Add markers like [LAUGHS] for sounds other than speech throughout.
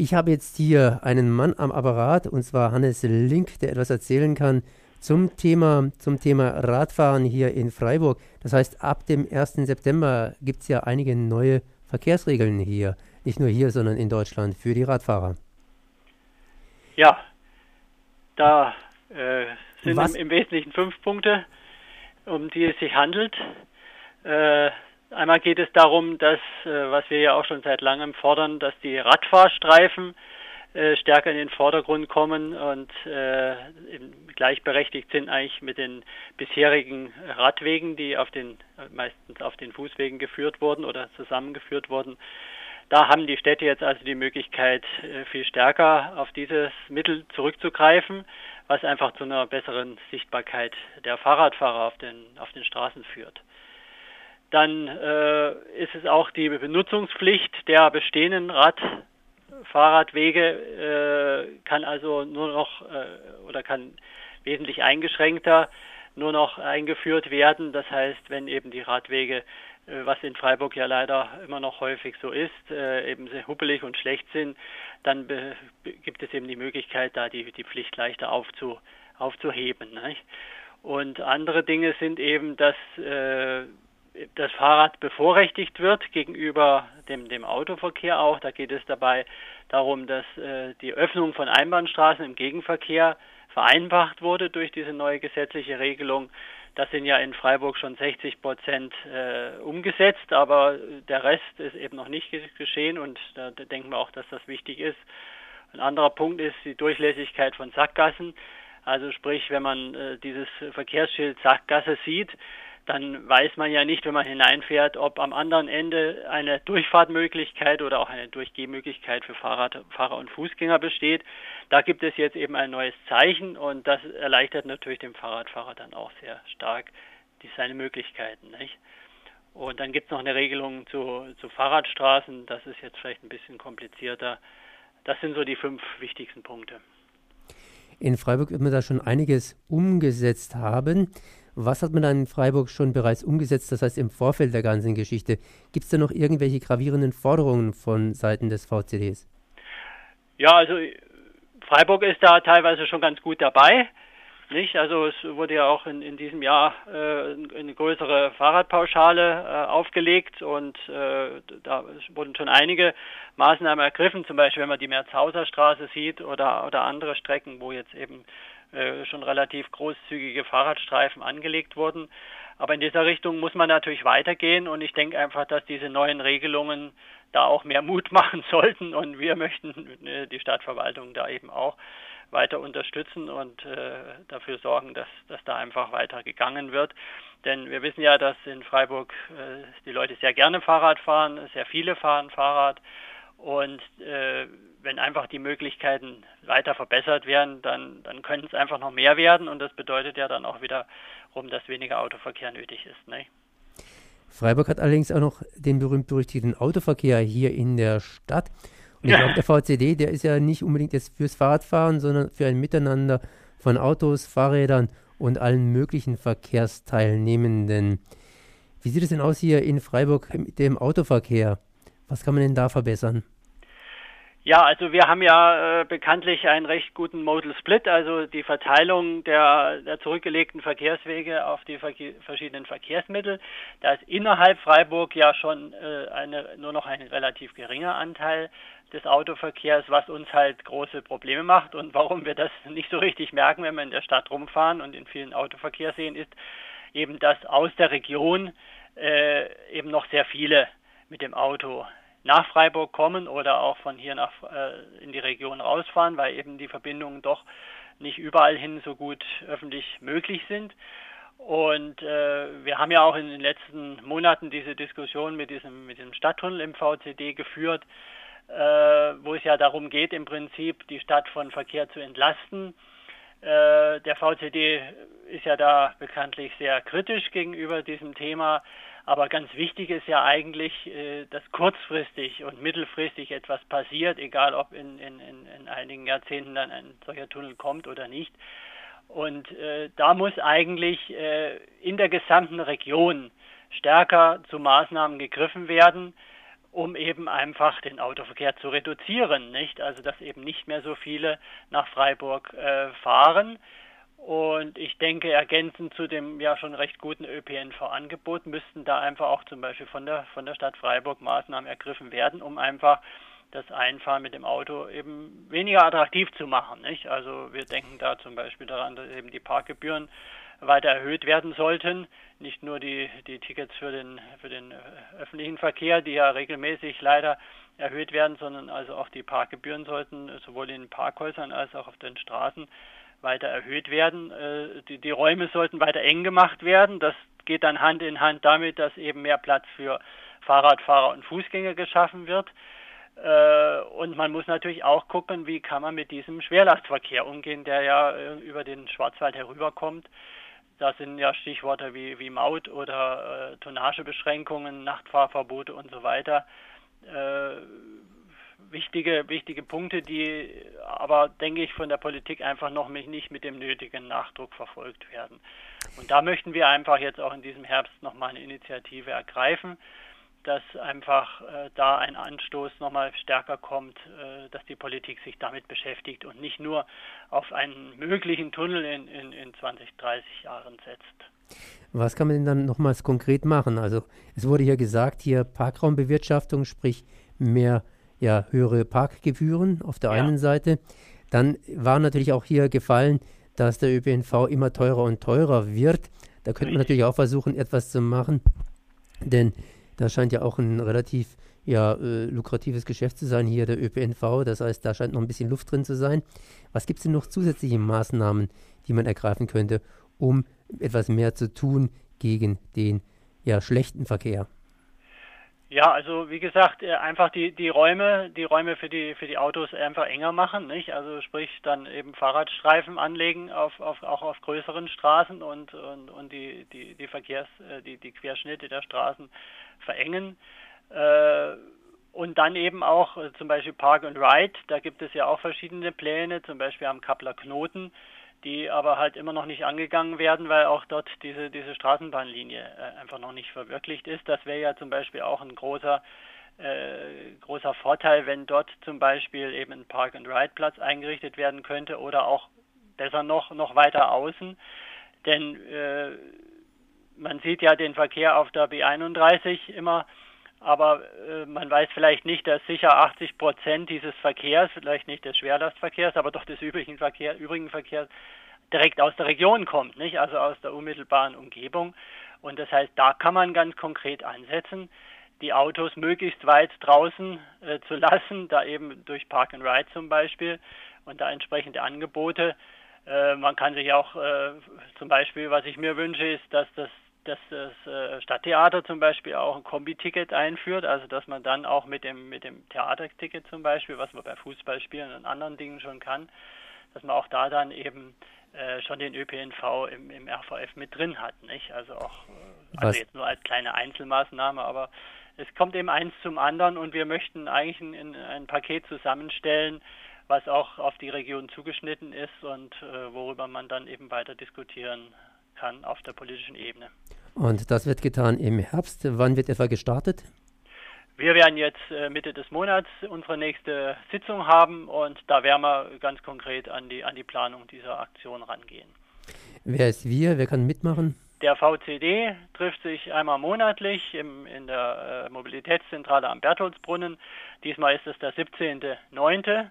Ich habe jetzt hier einen Mann am Apparat, und zwar Hannes Link, der etwas erzählen kann zum Thema, zum Thema Radfahren hier in Freiburg. Das heißt, ab dem 1. September gibt es ja einige neue Verkehrsregeln hier. Nicht nur hier, sondern in Deutschland für die Radfahrer. Ja, da äh, sind im, im, Wesentlichen fünf Punkte, um die es sich handelt. Äh, Einmal geht es darum, dass, äh, was wir ja auch schon seit langem fordern, dass die Radfahrstreifen äh, stärker in den Vordergrund kommen und äh, gleichberechtigt sind eigentlich mit den bisherigen Radwegen, die auf den meistens auf den Fußwegen geführt wurden oder zusammengeführt wurden. Da haben die Städte jetzt also die Möglichkeit, viel stärker auf dieses Mittel zurückzugreifen, was einfach zu einer besseren Sichtbarkeit der Fahrradfahrer auf den, auf den Straßen führt. Dann äh, ist es auch die Benutzungspflicht der bestehenden Radfahrradwege äh, kann also nur noch äh, oder kann wesentlich eingeschränkter nur noch eingeführt werden. Das heißt, wenn eben die Radwege, äh, was in Freiburg ja leider immer noch häufig so ist, äh, eben sehr huppelig und schlecht sind, dann gibt es eben die Möglichkeit, da die, die Pflicht leichter aufzu, aufzuheben. Nicht? Und andere Dinge sind eben, dass äh, das Fahrrad bevorrechtigt wird gegenüber dem, dem Autoverkehr auch. Da geht es dabei darum, dass äh, die Öffnung von Einbahnstraßen im Gegenverkehr vereinfacht wurde durch diese neue gesetzliche Regelung. Das sind ja in Freiburg schon 60 Prozent äh, umgesetzt, aber der Rest ist eben noch nicht geschehen und da, denken wir auch, dass das wichtig ist. Ein anderer Punkt ist die Durchlässigkeit von Sackgassen. Also sprich, wenn man äh, dieses Verkehrsschild Sackgasse sieht, dann weiß man ja nicht, wenn man hineinfährt, ob am anderen Ende eine Durchfahrtmöglichkeit oder auch eine Durchgehmöglichkeit für Fahrrad, Fahrer und Fußgänger besteht. Da gibt es jetzt eben ein neues Zeichen und das erleichtert natürlich dem Fahrradfahrer dann auch sehr stark die, seine Möglichkeiten. Nicht? Und dann gibt es noch eine Regelung zu, zu Fahrradstraßen, das ist jetzt vielleicht ein bisschen komplizierter. Das sind so die fünf wichtigsten Punkte. In Freiburg wird man da schon einiges umgesetzt haben. Was hat man dann in Freiburg schon bereits umgesetzt, das heißt im Vorfeld der ganzen Geschichte? Gibt es da noch irgendwelche gravierenden Forderungen von Seiten des VCDs? Ja, also Freiburg ist da teilweise schon ganz gut dabei. Nicht? Also es wurde ja auch in, in diesem Jahr äh, eine größere Fahrradpauschale äh, aufgelegt und äh, da wurden schon einige Maßnahmen ergriffen, zum Beispiel wenn man die Merzhauser Straße sieht oder, oder andere Strecken, wo jetzt eben äh, schon relativ großzügige Fahrradstreifen angelegt wurden. Aber in dieser Richtung muss man natürlich weitergehen und ich denke einfach, dass diese neuen Regelungen da auch mehr Mut [LAUGHS] machen sollten und wir möchten äh, die Stadtverwaltung da eben auch weiter unterstützen und äh, dafür sorgen, dass, dass da einfach weiter gegangen wird. Denn wir wissen ja, dass in Freiburg die Leute sehr gerne Fahrrad fahren, sehr viele fahren Fahrrad und äh, wenn einfach die Möglichkeiten weiter verbessert werden, dann, dann können es einfach noch mehr werden und das bedeutet ja dann auch wiederum, dass weniger Autoverkehr nötig ist. Ne? Freiburg hat allerdings auch noch den berühmt-berüchtigten Autoverkehr hier in der Stadt. Und ich glaube, der VCD, der ist ja nicht unbedingt jetzt fürs Fahrradfahren, sondern für ein Miteinander von Autos, Fahrrädern und allen möglichen Verkehrsteilnehmenden. Wie sieht es denn aus hier in Freiburg mit dem Autoverkehr? Was kann man denn da verbessern? Ja, also wir haben ja äh, bekanntlich einen recht guten Modal Split, also die Verteilung der, der zurückgelegten Verkehrswege auf die Verke verschiedenen Verkehrsmittel. Da ist innerhalb Freiburg ja schon äh, eine, nur noch ein relativ geringer Anteil des Autoverkehrs, was uns halt große Probleme macht und warum wir das nicht so richtig merken, wenn wir in der Stadt rumfahren und in vielen Autoverkehr sehen, ist eben, dass aus der Region äh, eben noch sehr viele mit dem Auto nach Freiburg kommen oder auch von hier nach äh, in die Region rausfahren, weil eben die Verbindungen doch nicht überall hin so gut öffentlich möglich sind. Und äh, wir haben ja auch in den letzten Monaten diese Diskussion mit diesem, mit diesem Stadttunnel im VCD geführt, äh, wo es ja darum geht, im Prinzip die Stadt von Verkehr zu entlasten. Äh, der VCD ist ja da bekanntlich sehr kritisch gegenüber diesem Thema. Aber ganz wichtig ist ja eigentlich, äh, dass kurzfristig und mittelfristig etwas passiert, egal ob in, in, in einigen Jahrzehnten dann ein solcher Tunnel kommt oder nicht. Und äh, da muss eigentlich äh, in der gesamten Region stärker zu Maßnahmen gegriffen werden, um eben einfach den Autoverkehr zu reduzieren, nicht? Also dass eben nicht mehr so viele nach Freiburg fahren. Und ich denke, ergänzend zu dem ja schon recht guten ÖPNV-Angebot müssten da einfach auch zum Beispiel von der von der Stadt Freiburg Maßnahmen ergriffen werden, um einfach das Einfahren mit dem Auto eben weniger attraktiv zu machen. Nicht? Also wir denken da zum Beispiel daran, dass eben die Parkgebühren weiter erhöht werden sollten. Nicht nur die, die Tickets für den, für den öffentlichen Verkehr, die ja regelmäßig leider erhöht werden, sondern also auch die Parkgebühren sollten sowohl in Parkhäusern als auch auf den Straßen weiter erhöht werden. Äh, die, die Räume sollten weiter eng gemacht werden. Das geht dann Hand in Hand damit, dass eben mehr Platz für Fahrradfahrer und Fußgänger geschaffen wird. Äh, und man muss natürlich auch gucken, wie kann man mit diesem Schwerlastverkehr umgehen, der ja über den Schwarzwald herüberkommt. Da sind ja Stichworte wie, wie Maut oder äh, Tonnagebeschränkungen, Nachtfahrverbote und so weiter. Wichtige, wichtige Punkte, die aber, denke ich, von der Politik einfach noch nicht mit dem nötigen Nachdruck verfolgt werden. Und da möchten wir einfach jetzt auch in diesem Herbst nochmal eine Initiative ergreifen dass einfach äh, da ein Anstoß nochmal stärker kommt, äh, dass die Politik sich damit beschäftigt und nicht nur auf einen möglichen Tunnel in, in, in 20, 30 Jahren setzt. Was kann man denn dann nochmals konkret machen? Also es wurde ja gesagt, hier Parkraumbewirtschaftung, sprich mehr ja, höhere Parkgebühren auf der ja. einen Seite. Dann war natürlich auch hier gefallen, dass der ÖPNV immer teurer und teurer wird. Da könnte man natürlich auch versuchen, etwas zu machen, denn das scheint ja auch ein relativ ja, äh, lukratives Geschäft zu sein, hier der ÖPNV. Das heißt, da scheint noch ein bisschen Luft drin zu sein. Was gibt es denn noch zusätzliche Maßnahmen, die man ergreifen könnte, um etwas mehr zu tun gegen den ja, schlechten Verkehr? Ja, also wie gesagt, äh, einfach die, die Räume, die Räume für die für die Autos einfach enger machen, nicht? Also sprich dann eben Fahrradstreifen anlegen auf, auf auch auf größeren Straßen und und, und die, die, die Verkehrs äh, die, die Querschnitte der Straßen verengen. Äh, und dann eben auch zum Beispiel Park and Ride, da gibt es ja auch verschiedene Pläne, zum Beispiel am Kappler Knoten die aber halt immer noch nicht angegangen werden, weil auch dort diese, diese Straßenbahnlinie äh, einfach noch nicht verwirklicht ist. Das wäre ja zum Beispiel auch ein großer, äh, großer Vorteil, wenn dort zum Beispiel eben ein Park-and-Ride-Platz eingerichtet werden könnte oder auch besser noch, noch weiter außen. Denn äh, man sieht ja den Verkehr auf der B31 immer aber äh, man weiß vielleicht nicht, dass sicher 80 Prozent dieses Verkehrs, vielleicht nicht des Schwerlastverkehrs, aber doch des übrigen, Verkehr, übrigen Verkehrs direkt aus der Region kommt, nicht? Also aus der unmittelbaren Umgebung. Und das heißt, da kann man ganz konkret ansetzen, die Autos möglichst weit draußen äh, zu lassen, da eben durch Park and Ride zum Beispiel und da entsprechende Angebote. Äh, man kann sich auch äh, zum Beispiel, was ich mir wünsche, ist, dass das dass das äh, Stadttheater zum Beispiel auch ein Kombiticket einführt, also dass man dann auch mit dem mit dem Theaterticket zum Beispiel, was man bei Fußballspielen und anderen Dingen schon kann, dass man auch da dann eben äh, schon den ÖPNV im, im RVF mit drin hat, nicht? Also auch äh, also jetzt nur als kleine Einzelmaßnahme, aber es kommt eben eins zum anderen und wir möchten eigentlich ein, ein Paket zusammenstellen, was auch auf die Region zugeschnitten ist und äh, worüber man dann eben weiter diskutieren kann auf der politischen Ebene. Und das wird getan im Herbst. Wann wird etwa gestartet? Wir werden jetzt äh, Mitte des Monats unsere nächste Sitzung haben und da werden wir ganz konkret an die, an die Planung dieser Aktion rangehen. Wer ist wir? Wer kann mitmachen? Der VCD trifft sich einmal monatlich im, in der äh, Mobilitätszentrale am Bertholdsbrunnen. Diesmal ist es der 17.09.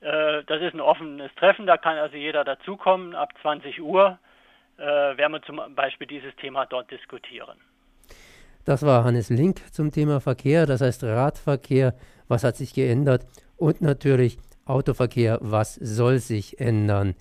Äh, das ist ein offenes Treffen, da kann also jeder dazukommen ab 20 Uhr werden wir zum Beispiel dieses Thema dort diskutieren. Das war Hannes Link zum Thema Verkehr, das heißt Radverkehr, was hat sich geändert und natürlich Autoverkehr, was soll sich ändern.